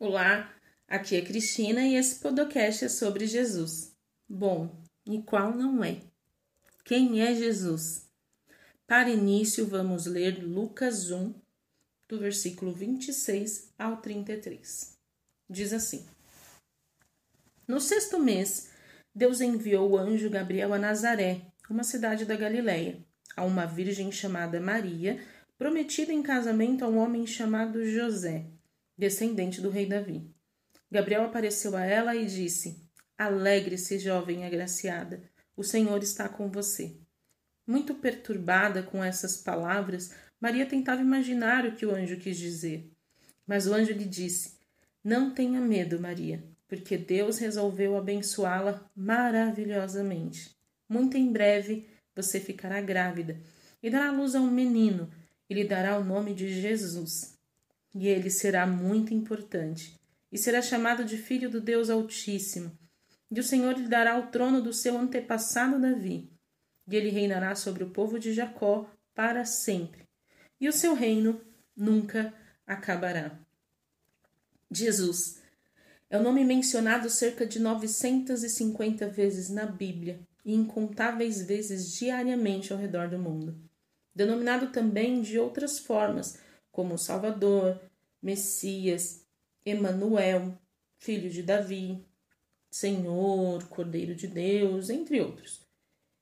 Olá, aqui é Cristina e esse podcast é sobre Jesus. Bom, e qual não é? Quem é Jesus? Para início, vamos ler Lucas 1, do versículo 26 ao 33. Diz assim: No sexto mês, Deus enviou o anjo Gabriel a Nazaré, uma cidade da Galiléia, a uma virgem chamada Maria, prometida em casamento a um homem chamado José descendente do rei Davi. Gabriel apareceu a ela e disse: Alegre-se, jovem agraciada, o Senhor está com você. Muito perturbada com essas palavras, Maria tentava imaginar o que o anjo quis dizer. Mas o anjo lhe disse: Não tenha medo, Maria, porque Deus resolveu abençoá-la maravilhosamente. Muito em breve você ficará grávida e dará luz a um menino e lhe dará o nome de Jesus e ele será muito importante, e será chamado de Filho do Deus Altíssimo. E o Senhor lhe dará o trono do seu antepassado Davi, e ele reinará sobre o povo de Jacó para sempre, e o seu reino nunca acabará. Jesus é o nome mencionado cerca de 950 vezes na Bíblia e incontáveis vezes diariamente ao redor do mundo. Denominado também de outras formas, como Salvador, Messias, Emanuel, filho de Davi, Senhor, Cordeiro de Deus, entre outros.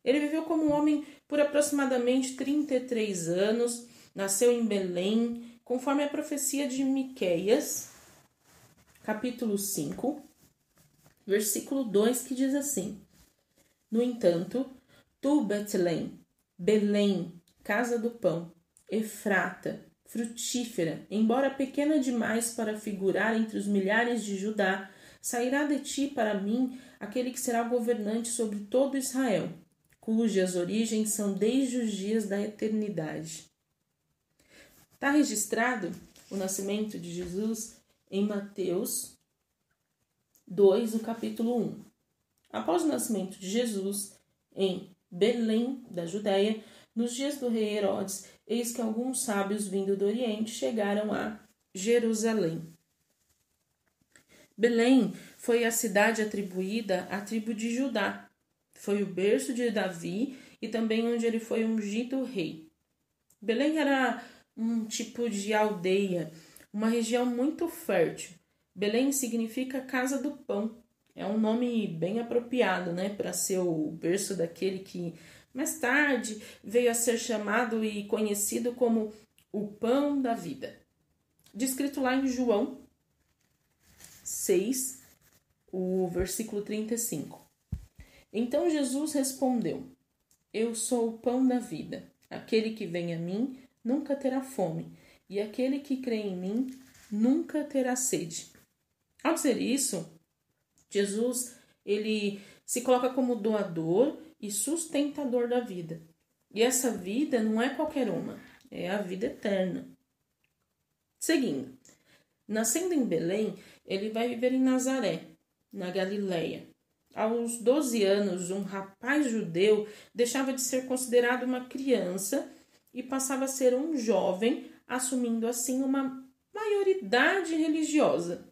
Ele viveu como um homem por aproximadamente 33 anos, nasceu em Belém, conforme a profecia de Miqueias, capítulo 5, versículo 2, que diz assim: No entanto, tu, Betlém, Belém, casa do pão, Efrata, frutífera, embora pequena demais para figurar entre os milhares de Judá, sairá de ti para mim aquele que será governante sobre todo Israel, cujas origens são desde os dias da eternidade. Está registrado o nascimento de Jesus em Mateus 2, o capítulo 1. Após o nascimento de Jesus em Belém, da Judéia, nos dias do rei Herodes, eis que alguns sábios vindo do Oriente chegaram a Jerusalém. Belém foi a cidade atribuída à tribo de Judá. Foi o berço de Davi e também onde ele foi ungido rei. Belém era um tipo de aldeia, uma região muito fértil. Belém significa casa do pão. É um nome bem apropriado, né, para ser o berço daquele que mais tarde veio a ser chamado e conhecido como o pão da vida. Descrito lá em João 6, o versículo 35. Então Jesus respondeu: Eu sou o pão da vida. Aquele que vem a mim nunca terá fome, e aquele que crê em mim nunca terá sede. Ao dizer isso, Jesus ele se coloca como doador e sustentador da vida. E essa vida não é qualquer uma, é a vida eterna. Seguindo, nascendo em Belém, ele vai viver em Nazaré, na Galileia. Aos 12 anos, um rapaz judeu deixava de ser considerado uma criança e passava a ser um jovem, assumindo assim uma maioridade religiosa.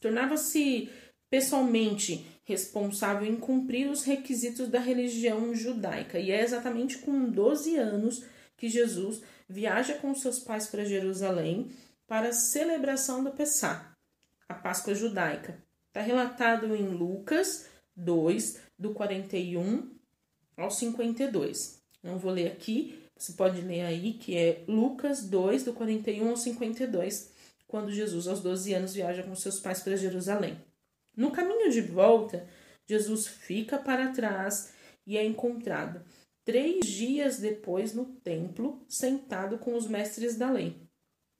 Tornava-se pessoalmente responsável em cumprir os requisitos da religião judaica. E é exatamente com 12 anos que Jesus viaja com seus pais para Jerusalém para a celebração do Pessá, a Páscoa judaica. Está relatado em Lucas 2, do 41 ao 52. Não vou ler aqui, você pode ler aí, que é Lucas 2, do 41 ao 52, quando Jesus, aos 12 anos, viaja com seus pais para Jerusalém. No caminho de volta, Jesus fica para trás e é encontrado três dias depois no templo, sentado com os mestres da lei.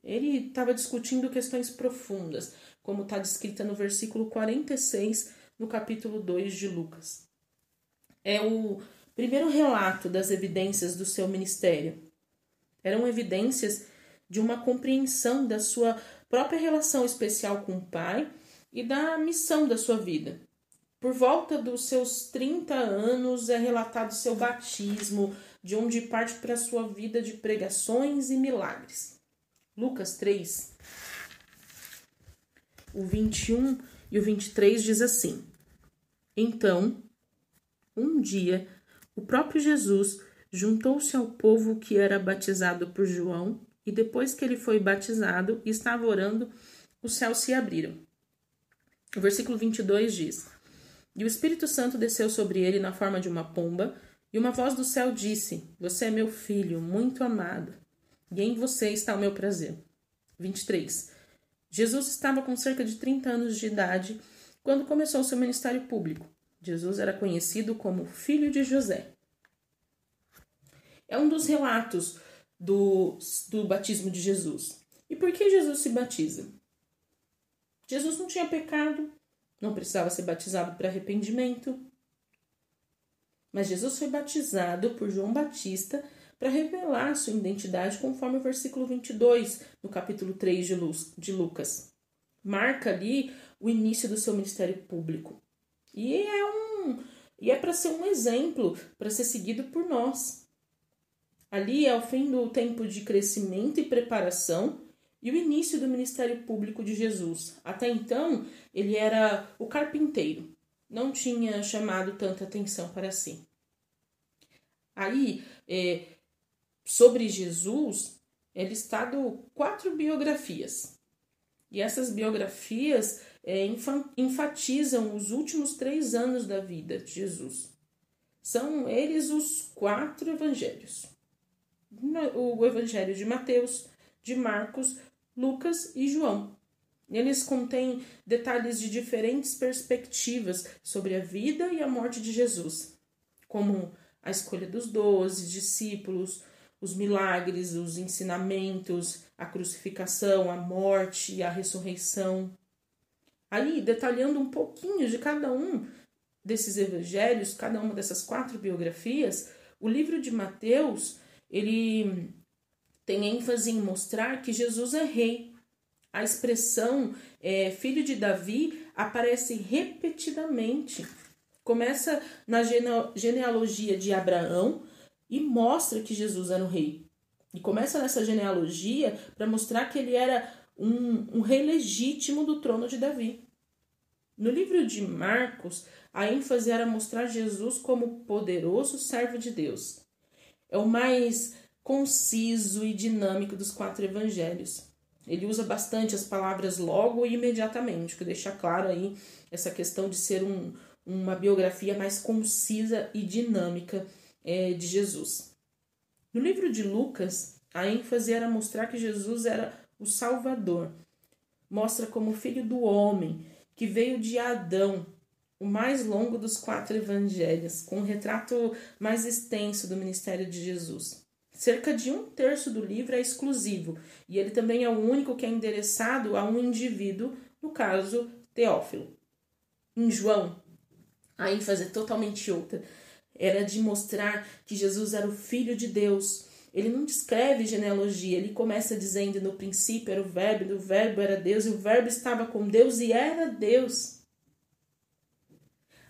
Ele estava discutindo questões profundas, como está descrita no versículo 46, no capítulo 2 de Lucas. É o primeiro relato das evidências do seu ministério. Eram evidências de uma compreensão da sua própria relação especial com o Pai e da missão da sua vida. Por volta dos seus 30 anos é relatado seu batismo, de onde parte para sua vida de pregações e milagres. Lucas 3. o 21 e o 23 diz assim: Então, um dia, o próprio Jesus juntou-se ao povo que era batizado por João, e depois que ele foi batizado e estava orando, os céus se abriram. O versículo 22 diz: E o Espírito Santo desceu sobre ele na forma de uma pomba, e uma voz do céu disse: Você é meu filho, muito amado, e em você está o meu prazer. 23. Jesus estava com cerca de 30 anos de idade quando começou seu ministério público. Jesus era conhecido como filho de José. É um dos relatos do, do batismo de Jesus. E por que Jesus se batiza? Jesus não tinha pecado, não precisava ser batizado para arrependimento. Mas Jesus foi batizado por João Batista para revelar sua identidade, conforme o versículo 22, no capítulo 3 de Lucas. Marca ali o início do seu ministério público. E é um e é para ser um exemplo, para ser seguido por nós. Ali é o fim do tempo de crescimento e preparação e o início do ministério público de Jesus. Até então, ele era o carpinteiro, não tinha chamado tanta atenção para si. Aí, é, sobre Jesus, é listado quatro biografias. E essas biografias é, enfatizam os últimos três anos da vida de Jesus. São eles os quatro evangelhos: o evangelho de Mateus, de Marcos, Lucas e João. Eles contêm detalhes de diferentes perspectivas sobre a vida e a morte de Jesus, como a escolha dos doze discípulos, os milagres, os ensinamentos, a crucificação, a morte e a ressurreição. Aí, detalhando um pouquinho de cada um desses evangelhos, cada uma dessas quatro biografias, o livro de Mateus, ele tem ênfase em mostrar que Jesus é rei. A expressão é, filho de Davi aparece repetidamente. Começa na genealogia de Abraão e mostra que Jesus era um rei. E começa nessa genealogia para mostrar que ele era um, um rei legítimo do trono de Davi. No livro de Marcos, a ênfase era mostrar Jesus como poderoso servo de Deus. É o mais conciso e dinâmico dos quatro evangelhos. Ele usa bastante as palavras logo e imediatamente, que deixa claro aí essa questão de ser um, uma biografia mais concisa e dinâmica é, de Jesus. No livro de Lucas, a ênfase era mostrar que Jesus era o Salvador. Mostra como filho do homem, que veio de Adão, o mais longo dos quatro evangelhos, com um retrato mais extenso do ministério de Jesus. Cerca de um terço do livro é exclusivo e ele também é o único que é endereçado a um indivíduo, no caso, Teófilo. Em João, a ênfase é totalmente outra. Era de mostrar que Jesus era o Filho de Deus. Ele não descreve genealogia, ele começa dizendo: no princípio era o Verbo, o Verbo era Deus, e o Verbo estava com Deus e era Deus.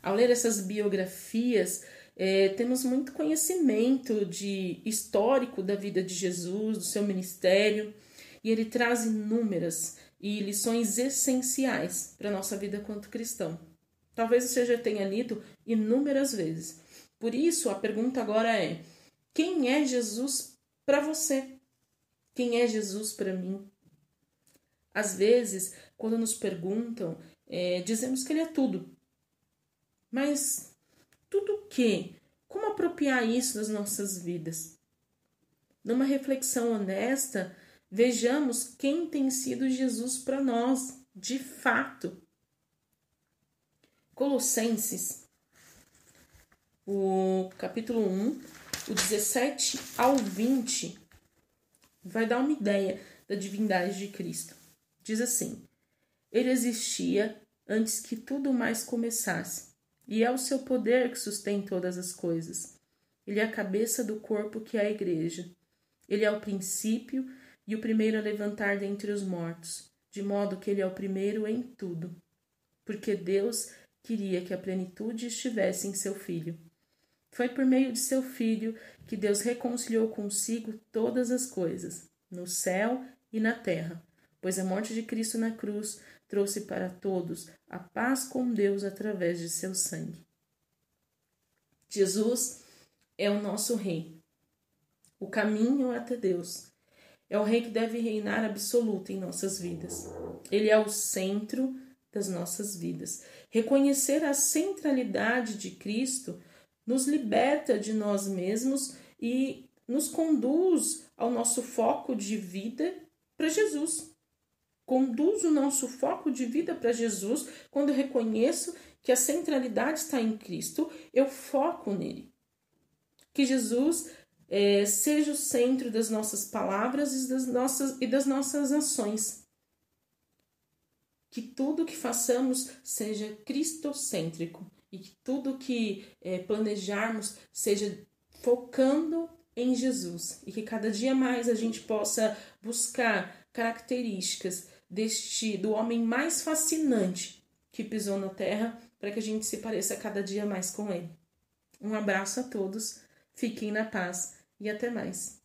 Ao ler essas biografias, é, temos muito conhecimento de histórico da vida de Jesus, do seu ministério, e ele traz inúmeras e lições essenciais para a nossa vida quanto cristão. Talvez você já tenha lido inúmeras vezes. Por isso, a pergunta agora é: quem é Jesus para você? Quem é Jesus para mim? Às vezes, quando nos perguntam, é, dizemos que Ele é tudo. Mas tudo o quê? Como apropriar isso nas nossas vidas? Numa reflexão honesta, vejamos quem tem sido Jesus para nós, de fato. Colossenses, o capítulo 1, o 17 ao 20, vai dar uma ideia da divindade de Cristo. Diz assim: Ele existia antes que tudo mais começasse e é o seu poder que sustém todas as coisas. Ele é a cabeça do corpo que é a Igreja. Ele é o princípio e o primeiro a levantar dentre os mortos, de modo que ele é o primeiro em tudo. Porque Deus queria que a plenitude estivesse em seu Filho. Foi por meio de seu Filho que Deus reconciliou consigo todas as coisas, no céu e na terra, pois a morte de Cristo na cruz trouxe para todos a paz com Deus através de seu sangue. Jesus é o nosso Rei, o caminho até Deus. É o Rei que deve reinar absoluto em nossas vidas. Ele é o centro das nossas vidas. Reconhecer a centralidade de Cristo nos liberta de nós mesmos e nos conduz ao nosso foco de vida para Jesus. Conduz o nosso foco de vida para Jesus quando reconheço que a centralidade está em Cristo, eu foco nele. Que Jesus é, seja o centro das nossas palavras e das nossas, e das nossas ações. Que tudo que façamos seja cristocêntrico e que tudo que é, planejarmos seja focando em Jesus e que cada dia mais a gente possa buscar características deste do homem mais fascinante que pisou na terra para que a gente se pareça cada dia mais com ele. Um abraço a todos, fiquem na paz e até mais.